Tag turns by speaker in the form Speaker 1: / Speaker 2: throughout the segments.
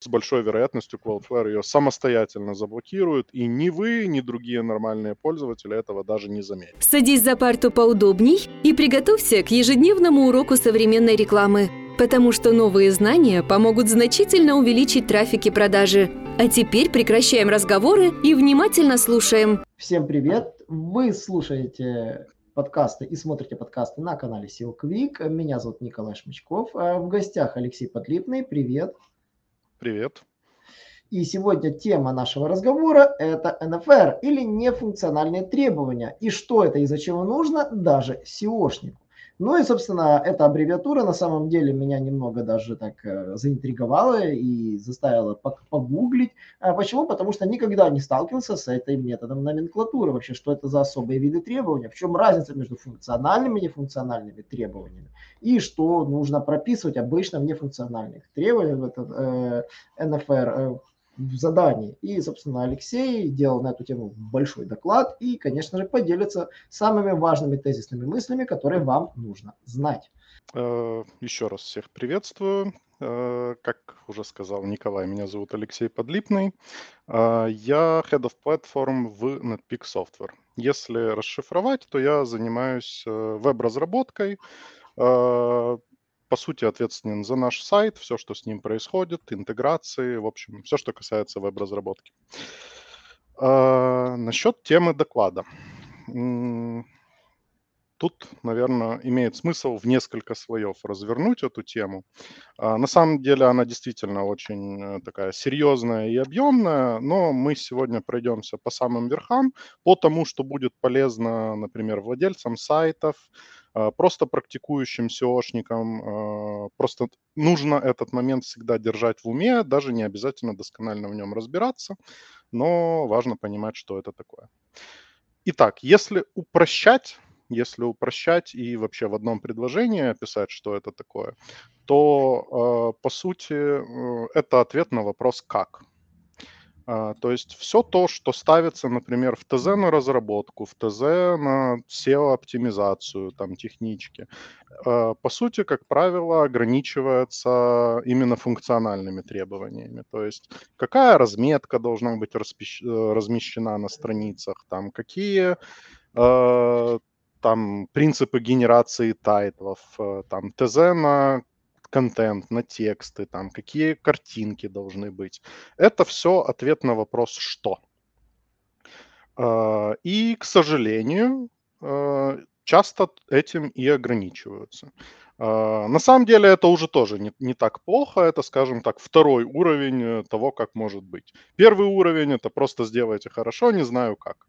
Speaker 1: с большой вероятностью Cloudflare ее самостоятельно заблокирует, и ни вы, ни другие нормальные пользователи этого даже не заметят.
Speaker 2: Садись за парту поудобней и приготовься к ежедневному уроку современной рекламы, потому что новые знания помогут значительно увеличить трафик и продажи. А теперь прекращаем разговоры и внимательно слушаем.
Speaker 3: Всем привет! Вы слушаете подкасты и смотрите подкасты на канале Silk Week. Меня зовут Николай Шмычков. А в гостях Алексей Подлипный. Привет!
Speaker 1: Привет.
Speaker 3: И сегодня тема нашего разговора – это NFR или нефункциональные требования. И что это и зачем нужно даже SEOшнику. Ну и, собственно, эта аббревиатура на самом деле меня немного даже так э, заинтриговала и заставила погуглить. А почему? Потому что никогда не сталкивался с этим методом номенклатуры. Вообще, что это за особые виды требований, в чем разница между функциональными и нефункциональными требованиями, и что нужно прописывать обычно в нефункциональных требованиях в этот э, NFR э, в задании. И, собственно, Алексей делал на эту тему большой доклад и, конечно же, поделится самыми важными тезисными мыслями, которые вам нужно знать.
Speaker 1: Э, еще раз всех приветствую. Э, как уже сказал Николай, меня зовут Алексей Подлипный. Э, я Head of Platform в NetPeak Software. Если расшифровать, то я занимаюсь веб-разработкой, по сути, ответственен за наш сайт, все, что с ним происходит, интеграции, в общем, все, что касается веб-разработки. А, насчет темы доклада. Тут, наверное, имеет смысл в несколько слоев развернуть эту тему. А, на самом деле она действительно очень э, такая серьезная и объемная, но мы сегодня пройдемся по самым верхам, по тому, что будет полезно, например, владельцам сайтов, просто практикующим SEOшникам а, просто нужно этот момент всегда держать в уме, даже не обязательно досконально в нем разбираться, но важно понимать, что это такое. Итак, если упрощать, если упрощать и вообще в одном предложении описать, что это такое, то а, по сути э, это ответ на вопрос «как?». А, то есть все то, что ставится, например, в ТЗ на разработку, в ТЗ на SEO-оптимизацию, там, технички, а, по сути, как правило, ограничивается именно функциональными требованиями. То есть какая разметка должна быть э, размещена на страницах, там, какие а, там принципы генерации тайтлов, э, там ТЗ на контент, на тексты, там, какие картинки должны быть. Это все ответ на вопрос «что?». А, и, к сожалению, а, часто этим и ограничиваются. А, на самом деле это уже тоже не, не так плохо, это, скажем так, второй уровень э, того, как может быть. Первый уровень это просто сделайте хорошо, не знаю как.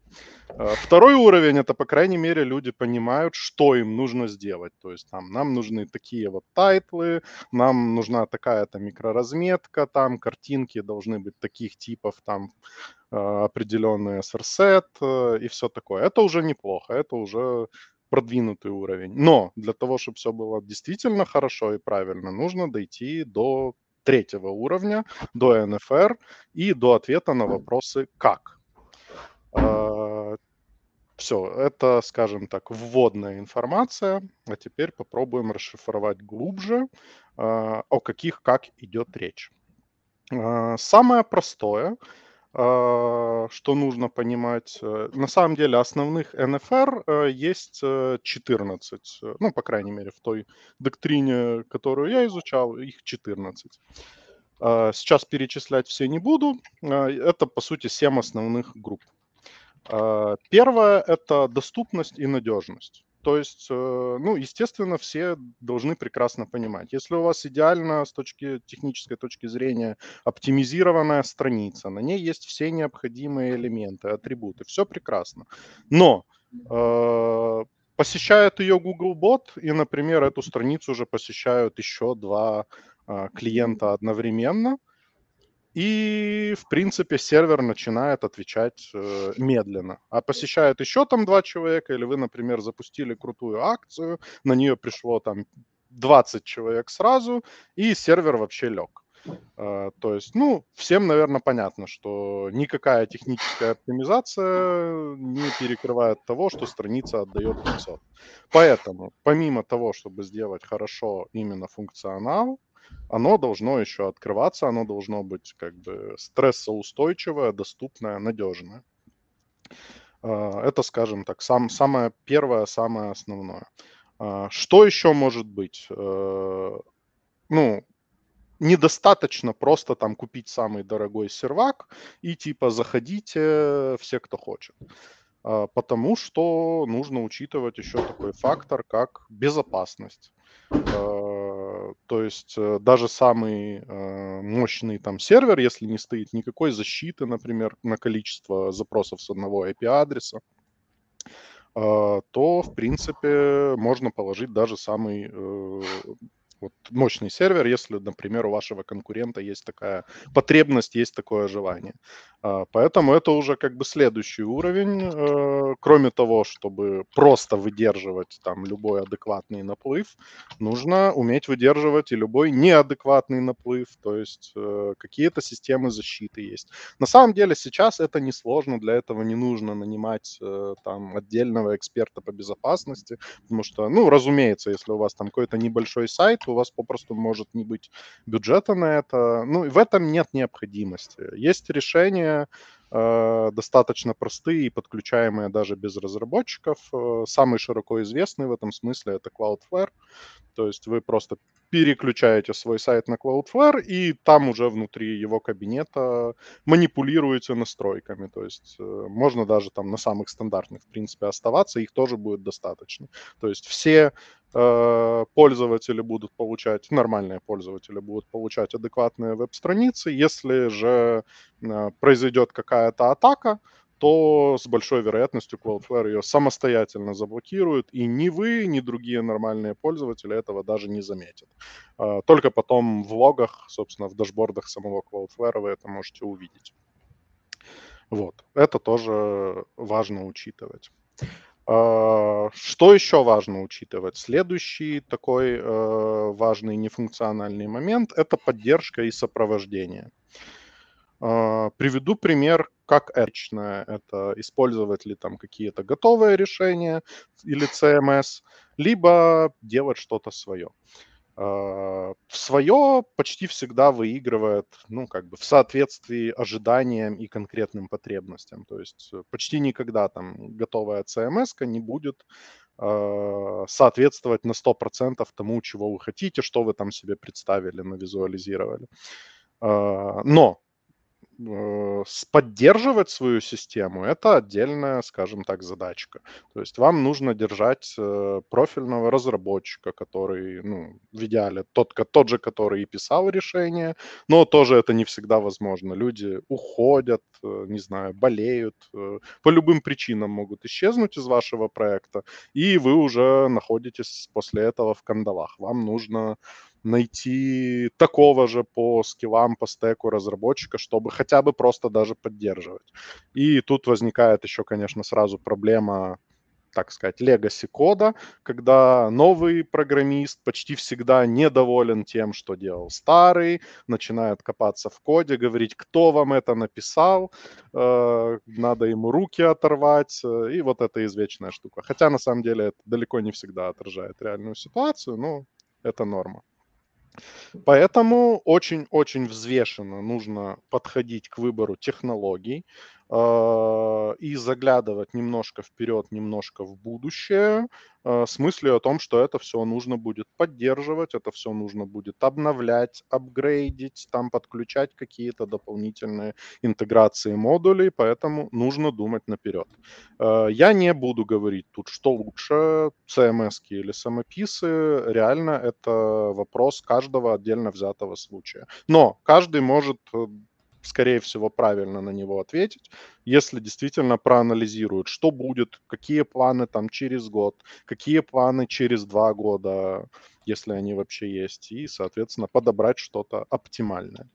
Speaker 1: А, второй уровень это, по крайней мере, люди понимают, что им нужно сделать. То есть там нам нужны такие вот title ы, нам нужна такая-то микроразметка, там картинки должны быть таких типов, там а, определенный SRSet э, и все такое. Это уже неплохо, это уже продвинутый уровень. Но для того, чтобы все было действительно хорошо и правильно, нужно дойти до третьего уровня, до НФР и до ответа на вопросы «как?». А, все, это, скажем так, вводная информация. А теперь попробуем расшифровать глубже, а, о каких «как» идет речь. А, самое простое – что нужно понимать? Э, на самом деле основных НФР э, есть 14, э, ну, по крайней мере, в той доктрине, которую я изучал, их 14. А, сейчас перечислять все не буду. А, это, по сути, 7 основных групп. Первое – это доступность и надежность. То есть, э, ну, естественно, все должны прекрасно понимать. Если у вас идеально с точки технической точки зрения оптимизированная страница, на ней есть все необходимые элементы, атрибуты, все прекрасно. Но э, посещает ее Google Bot, и, например, эту страницу уже посещают еще два э, клиента одновременно – и, в принципе, сервер начинает отвечать э, медленно. А посещает еще там два человека, или вы, например, запустили крутую акцию, на нее пришло там 20 человек сразу, и сервер вообще лег. Uh, то есть, ну, всем, наверное, понятно, что никакая техническая оптимизация не перекрывает того, что страница отдает 500. Поэтому, помимо того, чтобы сделать хорошо именно функционал, оно должно еще открываться, оно должно быть как бы стрессоустойчивое, доступное, надежное. А, это, скажем так, сам, самое первое, самое основное. А, что еще может быть? Э, ну, недостаточно просто там купить самый дорогой сервак и типа заходите все, кто хочет. А, потому что нужно учитывать еще такой фактор, как безопасность. То есть э, даже самый э, мощный там сервер, если не стоит никакой защиты, например, на количество запросов с одного IP-адреса, а, то, в принципе, можно положить даже самый э, вот мощный сервер, если, например, у вашего конкурента есть такая потребность, есть такое желание. А, поэтому это уже как бы следующий уровень. Э, кроме того, чтобы просто выдерживать там любой адекватный наплыв, нужно уметь выдерживать и любой неадекватный наплыв, то есть э, какие-то системы защиты есть. На самом деле сейчас это несложно, для этого не нужно нанимать э, там отдельного эксперта по безопасности, потому что, ну, разумеется, если у вас там какой-то небольшой сайт, у вас попросту может не быть бюджета на это. Ну, и в этом нет необходимости. Есть решения э, достаточно простые и подключаемые даже без разработчиков. Э, самый широко известный в этом смысле это Cloudflare. То есть вы просто переключаете свой сайт на Cloudflare, и там уже внутри его кабинета манипулируете настройками. То есть э, можно даже там на самых стандартных, в принципе, оставаться, их тоже будет достаточно. То есть все э, пользователи будут получать, нормальные пользователи будут получать адекватные веб-страницы. Если же э, произойдет какая-то атака, то с большой вероятностью Cloudflare ее самостоятельно заблокирует, и ни вы, ни другие нормальные пользователи этого даже не заметят. А, только потом в логах, собственно, в дашбордах самого Cloudflare вы это можете увидеть. Вот, это тоже важно учитывать. А, что еще важно учитывать? Следующий такой э, важный нефункциональный момент – это поддержка и сопровождение. А, приведу пример, как этично это использовать ли там какие-то готовые решения или CMS, либо делать что-то свое. А, свое почти всегда выигрывает, ну, как бы в соответствии ожиданиям и конкретным потребностям. То есть э, почти никогда там готовая CMS не будет а, соответствовать на 100% тому, чего вы хотите, что вы там себе представили, навизуализировали. Но Э, поддерживать свою систему, это отдельная, скажем так, задачка. То есть вам нужно держать э, профильного разработчика, который, ну, в идеале тот, тот же, который и писал решение, но тоже это не всегда возможно. Люди уходят, э, не знаю, болеют, по любым причинам могут исчезнуть из вашего проекта, и вы уже находитесь после этого в кандалах. Вам нужно найти такого же по скиллам, по стеку разработчика, чтобы хотя бы просто даже поддерживать. И тут возникает еще, конечно, сразу проблема так сказать, legacy кода, когда новый программист почти всегда недоволен тем, что делал старый, начинает копаться в коде, говорить, кто вам это написал, э, надо ему руки оторвать, э, и вот эта извечная штука. Хотя на самом деле это далеко не всегда отражает реальную ситуацию, но это норма. Поэтому очень-очень взвешенно нужно подходить к выбору технологий, и заглядывать немножко вперед, немножко в будущее, а, с мыслью о том, что это все нужно будет поддерживать, это все нужно будет обновлять, апгрейдить, там подключать какие-то дополнительные интеграции модулей, поэтому нужно думать наперед. А, я не буду говорить тут, что лучше, CMS или самописы, реально это вопрос каждого отдельно взятого случая. Но каждый может э, скорее всего, правильно на него ответить, если действительно проанализируют, что будет, какие планы там через год, какие планы через два года, если они вообще есть, и, соответственно, подобрать что-то оптимальное.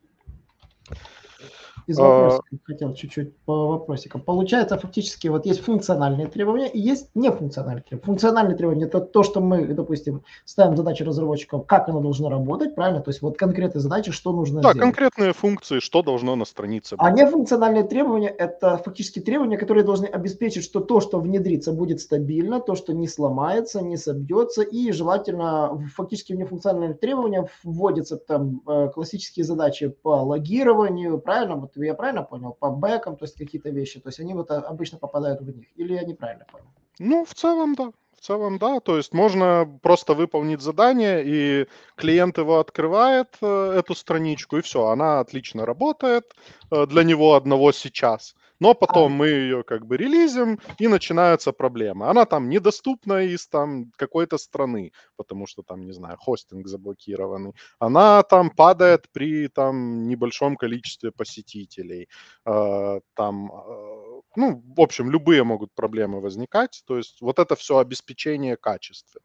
Speaker 3: Из вопросов хотел чуть-чуть по вопросикам. Получается, фактически вот есть функциональные требования и есть нефункциональные требования. Функциональные требования – это то, что мы, допустим, ставим задачи разработчикам, как оно должно работать, правильно? То есть вот конкретные задачи, что нужно
Speaker 1: Да,
Speaker 3: сделать.
Speaker 1: конкретные функции, что должно на странице
Speaker 3: А
Speaker 1: быть.
Speaker 3: нефункциональные требования – это фактически требования, которые должны обеспечить, что то, что внедрится, будет стабильно, то, что не сломается, не собьется, и желательно фактически в нефункциональные требования вводятся там э, классические задачи по логированию, правильно? Вот я правильно понял? По бэкам, то есть какие-то вещи. То есть они вот а, обычно попадают в них. Или я неправильно понял?
Speaker 1: Ну, в целом, да. В целом, да. То есть можно просто выполнить задание, и клиент его открывает, э, эту страничку, и все, она отлично работает э, для него одного сейчас. Но потом мы ее как бы релизим, и начинаются проблемы. Она там недоступна из там какой-то страны, потому что там, не знаю, хостинг заблокированный. Она там падает при там небольшом количестве посетителей. Э, Там, э, ну, в общем, любые могут проблемы возникать. То есть вот это все обеспечение качества.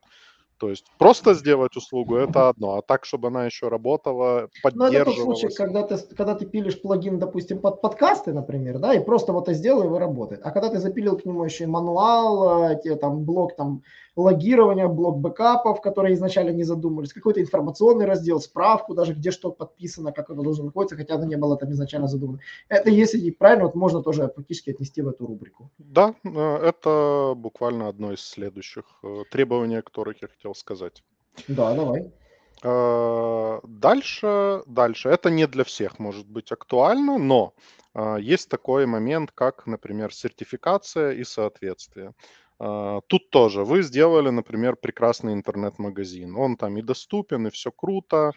Speaker 1: То есть просто сделать услугу это одно, а так, чтобы она еще работала,
Speaker 3: Ну, это тот случай,
Speaker 1: поддерживалась.
Speaker 3: когда ты, когда ты пилишь плагин, допустим, под подкасты, например, да, и просто вот это сделал, и его работает. А когда ты запилил к нему еще и мануал, э, те, там, блок там, логирования, блок бэкапов, которые изначально не задумывались, какой-то информационный раздел, справку даже, где что подписано, как оно должно находиться, хотя оно не было там изначально задумано. Это, если и правильно, вот можно тоже фактически отнести в эту рубрику.
Speaker 1: Да, э, это буквально одно из следующих э, требований, о которых я хотел сказать.
Speaker 3: Да, давай.
Speaker 1: Э, Дальше, дальше. Это не для всех может быть актуально, но есть такой момент, как, например, сертификация и соответствие. Э, Тут тоже вы сделали, например, прекрасный интернет-магазин. Он там и доступен, и все круто.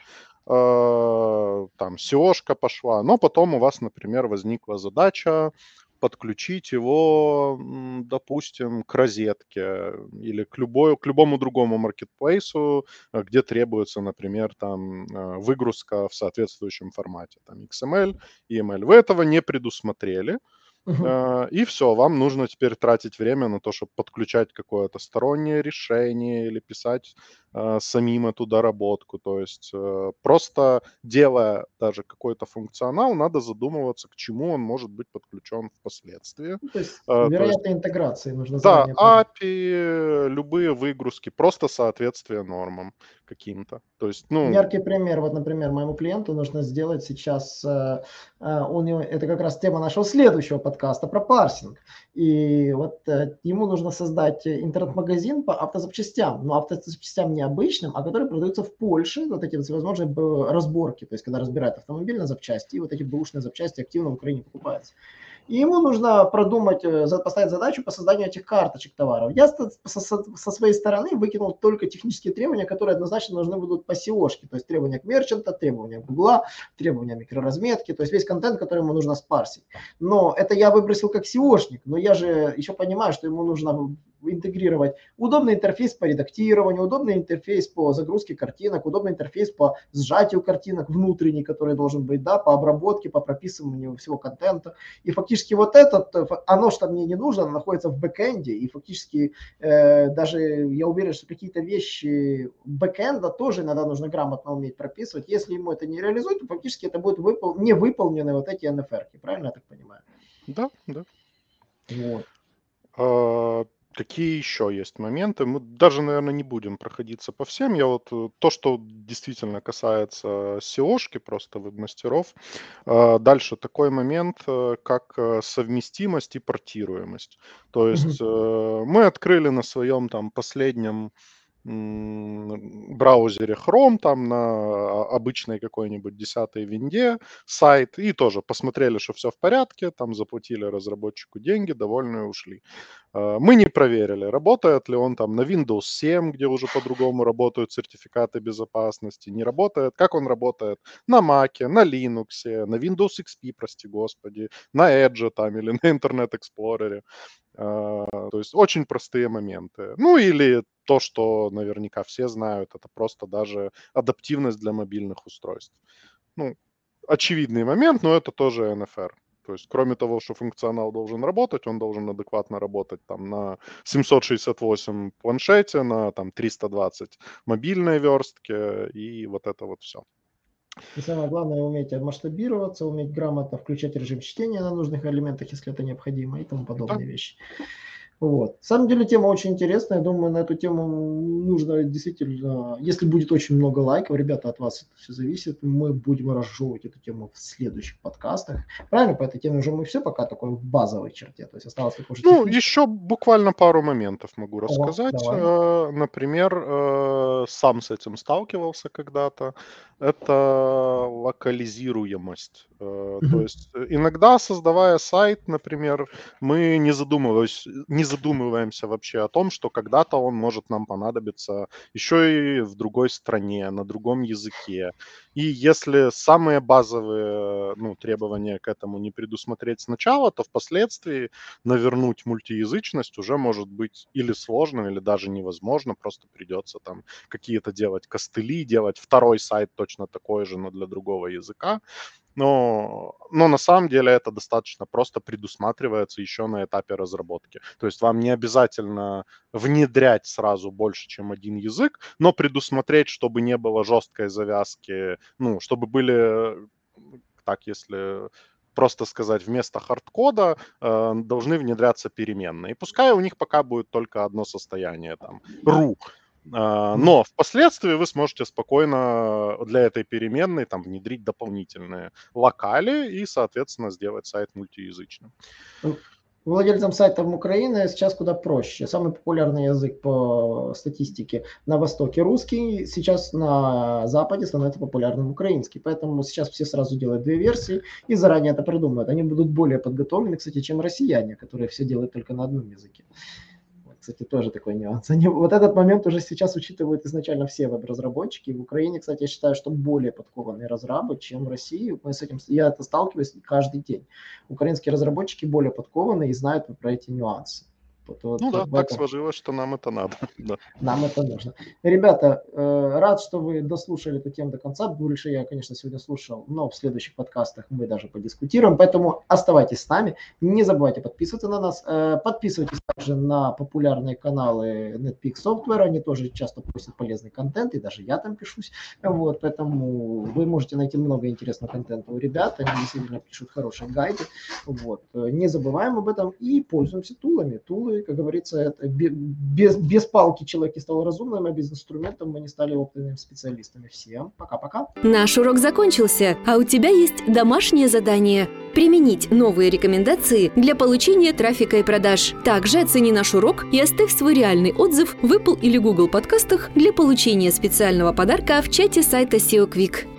Speaker 1: э, Там SEO-шка пошла, но потом у вас, например, возникла задача подключить его, допустим, к розетке или к, любой, к любому другому маркетплейсу, э, где требуется, например, там э, выгрузка в соответствующем формате, там XML, EML. Вы этого не предусмотрели. Э, и все, вам нужно теперь тратить время на то, чтобы подключать какое-то стороннее решение или писать э, самим эту доработку. То есть э, просто делая даже какой-то функционал, надо задумываться, к чему он может быть подключен впоследствии.
Speaker 3: Ну, То есть,
Speaker 1: Э, то есть
Speaker 3: интеграции нужно
Speaker 1: да. API, любые выгрузки, просто соответствие нормам каким-то. То есть, ну,
Speaker 3: Яркий пример, вот, например, моему клиенту нужно сделать сейчас, э, э, у него, это как раз тема нашего следующего подкаста про парсинг. И вот э, ему нужно создать интернет-магазин по автозапчастям, но автозапчастям не обычным, а которые продаются в Польше, вот эти всевозможные разборки, то есть когда разбирают автомобиль на запчасти, и вот эти бэушные запчасти активно в Украине покупаются. И ему нужно продумать, э, поставить задачу по созданию этих карточек товаров. Я со, своей стороны выкинул только технические требования, которые однозначно должны будут по SEO-шке, то есть требования к мерчанта, требования Гугла, требования микроразметки, то есть весь контент, который ему нужно спарсить. Но это я выбросил как SEOшник, но я же еще понимаю, что ему нужно интегрировать удобный интерфейс по редактированию, удобный интерфейс по загрузке картинок, удобный интерфейс по сжатию картинок внутренний, который должен быть, да, по обработке, по прописыванию всего контента. И фактически вот этот, э, оно что мне не нужно, оно находится в бэкэнде, и фактически э, даже я уверен, что какие-то вещи бэкэнда тоже иногда нужно грамотно уметь прописывать. Если ему это не реализует, то фактически это будут выпол- не выполнены вот эти NFR, правильно я так понимаю?
Speaker 1: да, да.
Speaker 3: Вот.
Speaker 1: Какие еще есть моменты? Мы даже, наверное, не будем проходиться по всем. Я вот э, то, что действительно касается SEO-шки, просто веб-мастеров. А, Дальше такой момент, э, как э, совместимость и портируемость. То есть э, мы открыли на своем там последнем браузере Chrome, там на обычной какой-нибудь 10 винде сайт, и тоже посмотрели, что все в порядке, там заплатили разработчику деньги, довольные ушли. Э, Мы не проверили, работает ли он там на Windows 7, где уже по-другому работают сертификаты безопасности, не работает, как он работает на Mac, на Linux, на Windows XP, прости господи, на Edge там или на Internet Explorer. Э, То есть очень простые моменты. Ну или то, что наверняка все знают, это просто даже адаптивность для мобильных устройств. Ну, очевидный момент, но это тоже NFR. То есть, кроме того, что функционал должен работать, он должен адекватно работать там на 768 планшете, на там 320 мобильной верстке и вот это вот все.
Speaker 3: И самое главное, уметь масштабироваться, уметь грамотно включать режим чтения на нужных элементах, если это необходимо, и тому подобные да. вещи. Вот. На самом деле тема очень интересная. Я думаю, на эту тему нужно действительно, если будет очень много лайков, ребята, от вас это все зависит, мы будем разжевывать эту тему в следующих подкастах. Правильно, по этой теме уже мы все пока такой в базовой черте. То есть осталось только
Speaker 1: уже Ну, еще буквально пару моментов могу рассказать. О, Например, э, сам с этим сталкивался когда-то. Это локализируемость. Mm-hmm. То есть э, иногда, создавая сайт, например, мы не задумываясь, не задумываемся вообще о том, что когда-то он может нам понадобиться еще и в другой стране, на другом языке. И если самые базовые ну, требования к этому не предусмотреть сначала, то впоследствии навернуть мультиязычность уже может быть или сложно, или даже невозможно. Просто придется там какие-то делать костыли, делать второй сайт точно такой же, но для другого языка. Но, но на самом деле это достаточно просто предусматривается еще на этапе разработки. То есть вам не обязательно внедрять сразу больше, чем один язык, но предусмотреть, чтобы не было жесткой завязки, ну, чтобы были, так если просто сказать, вместо хардкода э, должны внедряться переменные. И пускай у них пока будет только одно состояние, там, ru, но впоследствии вы сможете спокойно для этой переменной там внедрить дополнительные локали и, соответственно, сделать сайт мультиязычным.
Speaker 3: Владельцам сайтов Украины сейчас куда проще. Самый популярный язык по статистике на Востоке русский, сейчас на Западе становится популярным украинский. Поэтому сейчас все сразу делают две версии и заранее это придумывают. Они будут более подготовлены, кстати, чем россияне, которые все делают только на одном языке кстати, тоже такой нюанс. Они, вот этот момент уже сейчас учитывают изначально все веб-разработчики. В Украине, кстати, я считаю, что более подкованные разрабы, чем в России. Мы с этим, я это сталкиваюсь каждый день. Украинские разработчики более подкованные и знают про эти нюансы.
Speaker 1: Вот, вот, ну да, так сложилось, что нам это надо.
Speaker 3: да. Нам это нужно. Ребята, э, рад, что вы дослушали эту тему до конца. Больше я, конечно, сегодня слушал, но в следующих подкастах мы даже подискутируем. Поэтому оставайтесь с нами. Не забывайте подписываться на нас. Э, подписывайтесь также на популярные каналы NetPeak Software. Они тоже часто постят полезный контент, и даже я там пишусь. Вот, поэтому вы можете найти много интересного контента у ребят. Они действительно пишут хорошие гайды. Вот. Не забываем об этом и пользуемся тулами. Тулы как говорится, это без, без палки человек не стал разумным, а без инструментов мы не стали опытными специалистами. Всем пока-пока.
Speaker 2: Наш урок закончился, а у тебя есть домашнее задание – применить новые рекомендации для получения трафика и продаж. Также оцени наш урок и оставь свой реальный отзыв в Apple или Google подкастах для получения специального подарка в чате сайта SEO Quick.